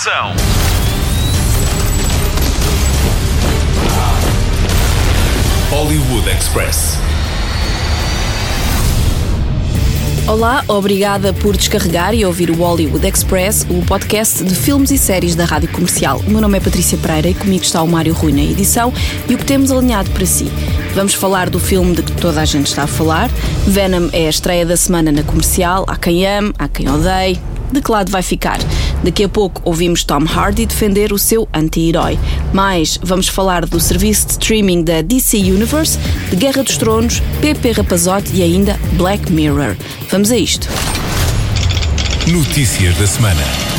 ação. Hollywood Express. Olá, obrigada por descarregar e ouvir o Hollywood Express, o podcast de filmes e séries da Rádio Comercial. O meu nome é Patrícia Pereira e comigo está o Mário Rui na edição e o que temos alinhado para si. Vamos falar do filme de que toda a gente está a falar. Venom é a estreia da semana na comercial. Há quem ame, há quem odeie. De que lado vai ficar? Daqui a pouco ouvimos Tom Hardy defender o seu anti-herói. Mais, vamos falar do serviço de streaming da DC Universe, de Guerra dos Tronos, PP Rapazote e ainda Black Mirror. Vamos a isto. Notícias da semana.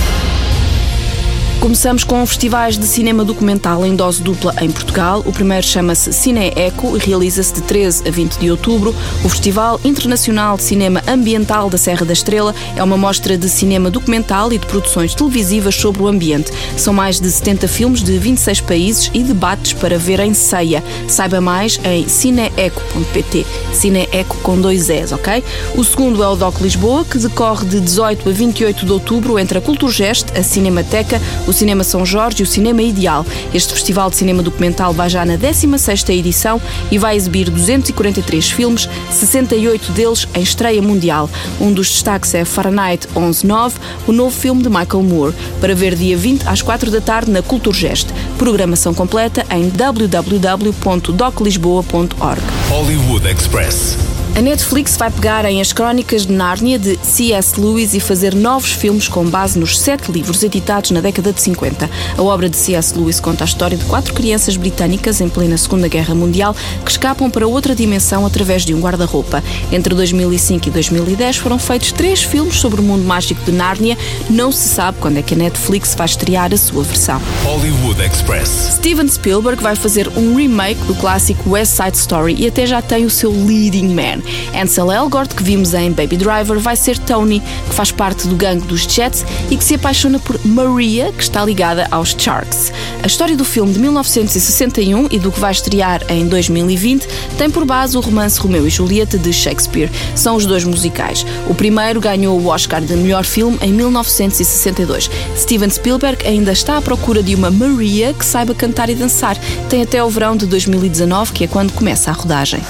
Começamos com festivais de cinema documental em dose dupla em Portugal. O primeiro chama-se Cine Eco e realiza-se de 13 a 20 de outubro. O Festival Internacional de Cinema Ambiental da Serra da Estrela é uma mostra de cinema documental e de produções televisivas sobre o ambiente. São mais de 70 filmes de 26 países e debates para ver em ceia. Saiba mais em cineeco.pt. Cineeco com dois S, ok? O segundo é o DOC Lisboa, que decorre de 18 a 28 de outubro entre a Culturgest, a Cinemateca, Cinema São Jorge e o Cinema Ideal. Este festival de cinema documental vai já na 16ª edição e vai exibir 243 filmes, 68 deles em estreia mundial. Um dos destaques é Fahrenheit 11.9, o novo filme de Michael Moore, para ver dia 20 às 4 da tarde na Culturgest. Programação completa em www.doclisboa.org. Hollywood Express. A Netflix vai pegar em As Crónicas de Nárnia de C.S. Lewis e fazer novos filmes com base nos sete livros editados na década de 50. A obra de C.S. Lewis conta a história de quatro crianças britânicas em plena Segunda Guerra Mundial que escapam para outra dimensão através de um guarda-roupa. Entre 2005 e 2010 foram feitos três filmes sobre o mundo mágico de Nárnia. Não se sabe quando é que a Netflix vai estrear a sua versão. Hollywood Express. Steven Spielberg vai fazer um remake do clássico West Side Story e até já tem o seu leading man. Ansel Elgort, que vimos em Baby Driver, vai ser Tony, que faz parte do gangue dos Jets e que se apaixona por Maria, que está ligada aos Sharks. A história do filme de 1961 e do que vai estrear em 2020 tem por base o romance Romeu e Julieta de Shakespeare. São os dois musicais. O primeiro ganhou o Oscar de melhor filme em 1962. Steven Spielberg ainda está à procura de uma Maria que saiba cantar e dançar. Tem até o verão de 2019, que é quando começa a rodagem.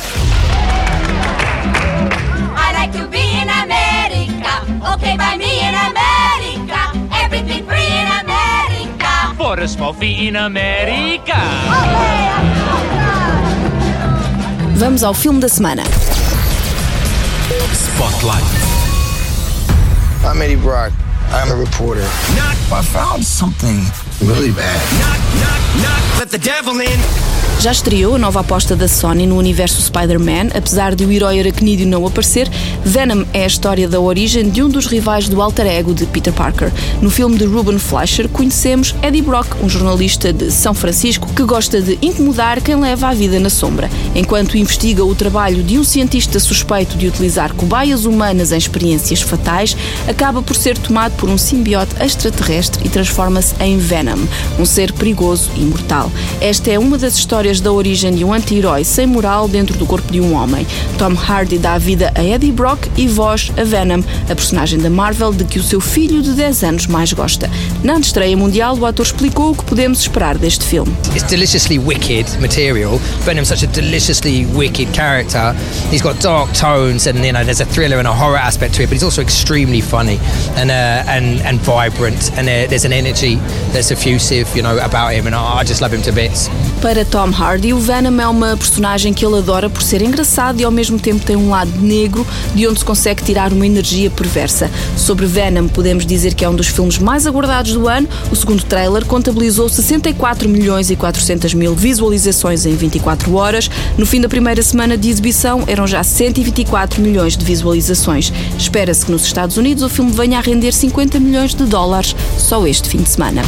America. For a small in America. Vamos ao filme da semana. Spotlight. I'm Eddie Brock. I'm a reporter. I found something really bad. Let the devil in. Já estreou a nova aposta da Sony no universo Spider-Man, apesar de o herói aracnídeo não aparecer. Venom é a história da origem de um dos rivais do alter ego de Peter Parker. No filme de Ruben Fleischer, conhecemos Eddie Brock, um jornalista de São Francisco que gosta de incomodar quem leva a vida na sombra. Enquanto investiga o trabalho de um cientista suspeito de utilizar cobaias humanas em experiências fatais, acaba por ser tomado por um simbiote extraterrestre e transforma-se em Venom, um ser perigoso e mortal. Esta é uma das histórias da origem de um anti-herói sem moral dentro do corpo de um homem. Tom Hardy dá vida a Eddie Brock e voz a Venom, a personagem da Marvel de que o seu filho de 10 anos mais gosta. Na estreia mundial, o ator explicou o que podemos esperar deste filme. It's deliciously wicked material. Venom's such a deliciously wicked character. He's got dark tones, and you know, there's a thriller and a horror aspect to it. But he's also extremely funny and uh, and and vibrant. And uh, there's an energy that's effusive, you know, about him. And I just love him to bits. Para Tom Hardy, o Venom é uma personagem que ele adora por ser engraçado e ao mesmo tempo tem um lado negro de onde se consegue tirar uma energia perversa. Sobre Venom, podemos dizer que é um dos filmes mais aguardados do ano. O segundo trailer contabilizou 64 milhões e 400 mil visualizações em 24 horas. No fim da primeira semana de exibição, eram já 124 milhões de visualizações. Espera-se que nos Estados Unidos o filme venha a render 50 milhões de dólares só este fim de semana.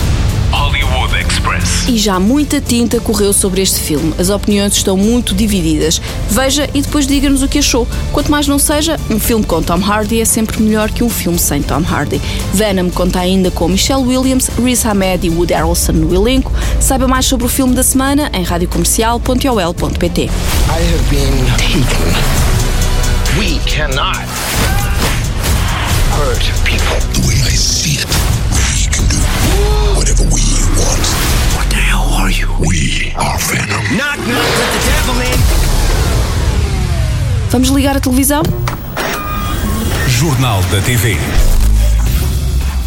Hollywood Express. E já muita tinta correu sobre este filme. As opiniões estão muito divididas. Veja e depois diga-nos o que achou. Quanto mais não seja, um filme com Tom Hardy é sempre melhor que um filme sem Tom Hardy. Venom conta ainda com Michelle Williams, Riz Ahmed e Woody Harrelson no elenco. Saiba mais sobre o filme da semana em radiocomercial.ol.pt. I have been taken. We cannot hurt people. The way I see it, we can do whatever we We are Venom. Knock, knock, let the devil in. Vamos ligar a televisão? Jornal da TV.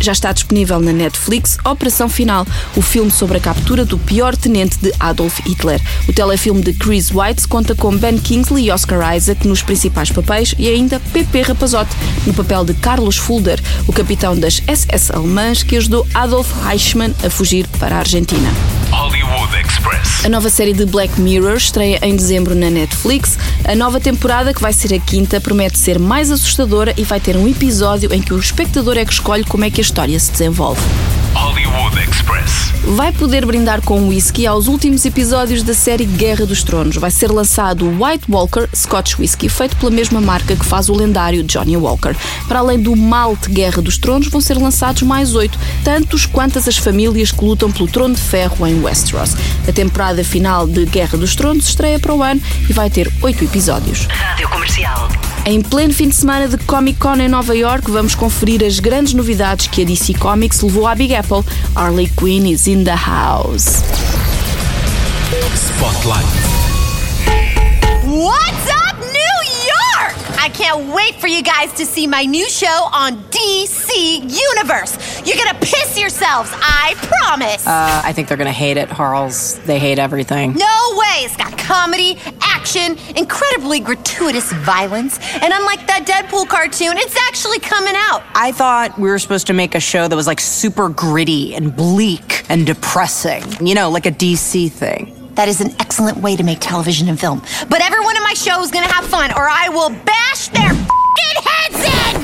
Já está disponível na Netflix Operação Final, o filme sobre a captura do pior tenente de Adolf Hitler. O telefilme de Chris White conta com Ben Kingsley e Oscar Isaac nos principais papéis e ainda Pepe Rapazote no papel de Carlos Fulder, o capitão das SS alemãs que ajudou Adolf Eichmann a fugir para a Argentina. Hollywood Express. A nova série de Black Mirror estreia em dezembro na Netflix. A nova temporada, que vai ser a quinta, promete ser mais assustadora e vai ter um episódio em que o espectador é que escolhe como é que a história se desenvolve. Hollywood Express. Vai poder brindar com whisky aos últimos episódios da série Guerra dos Tronos. Vai ser lançado o White Walker Scotch Whisky, feito pela mesma marca que faz o lendário Johnny Walker. Para além do malte Guerra dos Tronos, vão ser lançados mais oito, tantos quantas as famílias que lutam pelo trono de ferro em Westeros. A temporada final de Guerra dos Tronos estreia para o ano e vai ter oito episódios. Rádio Comercial. Em pleno fim de semana de Comic Con em Nova York, vamos conferir as grandes novidades que a DC Comics levou à Big Apple. Harley Quinn is in the house. Spotlight. What's up, New York? I can't wait for you guys to see my new show on DC Universe. You're gonna piss yourselves, I promise. Uh, I think they're gonna hate it, Harles. They hate everything. no way! It's got comedy, action, incredibly gratuitous violence, and unlike that Deadpool cartoon, it's actually coming out. I thought we were supposed to make a show that was like super gritty and bleak and depressing. You know, like a DC thing. That is an excellent way to make television and film. But everyone in my show is gonna have fun, or I will bash their fing heads in!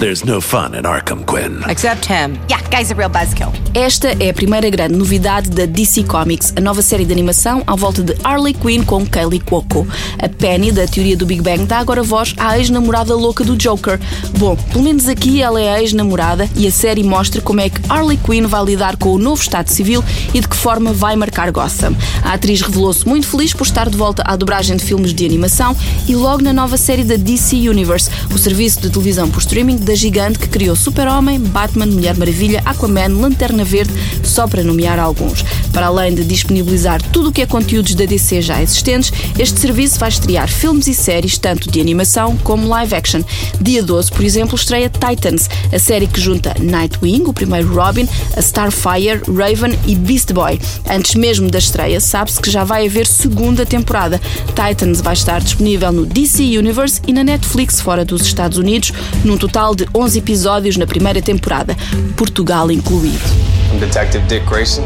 There's no fun in Arkham, Quinn. Except him. Yeah, guy's a real buzzkill. Esta é a primeira grande novidade da DC Comics, a nova série de animação à volta de Harley Quinn com Kaylee Cuoco. A Penny, da teoria do Big Bang, dá agora voz à ex-namorada louca do Joker. Bom, pelo menos aqui ela é a ex-namorada e a série mostra como é que Harley Quinn vai lidar com o novo Estado Civil e de que forma vai marcar Gotham. A atriz revelou-se muito feliz por estar de volta à dobragem de filmes de animação e logo na nova série da DC Universe, o serviço de televisão por streaming da gigante que criou Super-Homem, Batman, Mulher Maravilha, Aquaman, Lanterna Verde, só para nomear alguns. Para além de disponibilizar tudo o que é conteúdos da DC já existentes, este serviço vai estrear filmes e séries tanto de animação como live action. Dia 12, por exemplo, estreia Titans, a série que junta Nightwing, o primeiro Robin, a Starfire, Raven e Beast Boy. Antes mesmo da estreia, sabe-se que já vai haver segunda temporada. Titans vai estar disponível no DC Universe e na Netflix fora dos Estados Unidos, num total de 11 episódios na primeira temporada, Portugal incluído. I'm Detective Dick Grayson.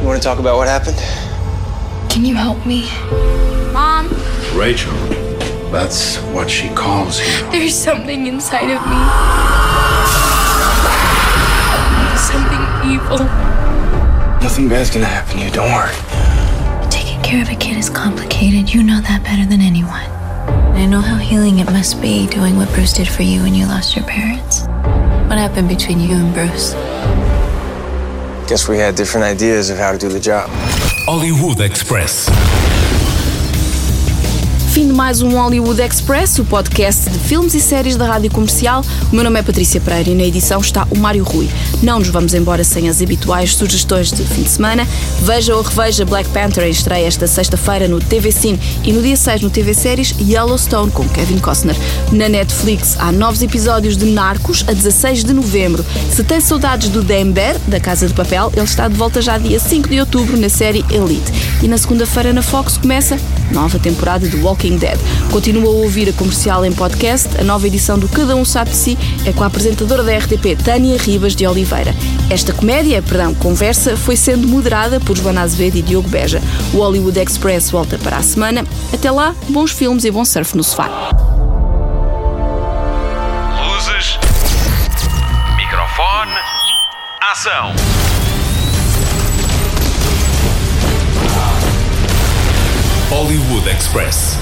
You want to talk about what happened? Can you help me? Mom? Rachel, that's what she calls you. There's something inside of me. Something evil. Nothing bad's gonna happen to you, don't worry. Taking care of a kid is complicated. You know that better than anyone. And I know how healing it must be doing what Bruce did for you when you lost your parents. What happened between you and Bruce? Guess we had different ideas of how to do the job. Hollywood Express. Fim de mais um Hollywood Express, o podcast de filmes e séries da Rádio Comercial. O meu nome é Patrícia Pereira e na edição está o Mário Rui. Não nos vamos embora sem as habituais sugestões de fim de semana. Veja ou reveja Black Panther em estreia esta sexta-feira no TV Cine e no dia 6 no TV Séries Yellowstone com Kevin Costner. Na Netflix há novos episódios de Narcos a 16 de novembro. Se tem saudades do Denver, da Casa de Papel, ele está de volta já dia 5 de outubro na série Elite. E na segunda-feira na Fox começa nova temporada de Walking Dead. Continua a ouvir a comercial em podcast. A nova edição do Cada Um Sabe de Si é com a apresentadora da RTP, Tânia Ribas de Oliveira. Esta comédia, perdão, conversa, foi sendo moderada por Joana Azevedo e Diogo Beja. O Hollywood Express volta para a semana. Até lá, bons filmes e bom surf no sofá. Luzes. Microfone. Ação. Hollywood Express.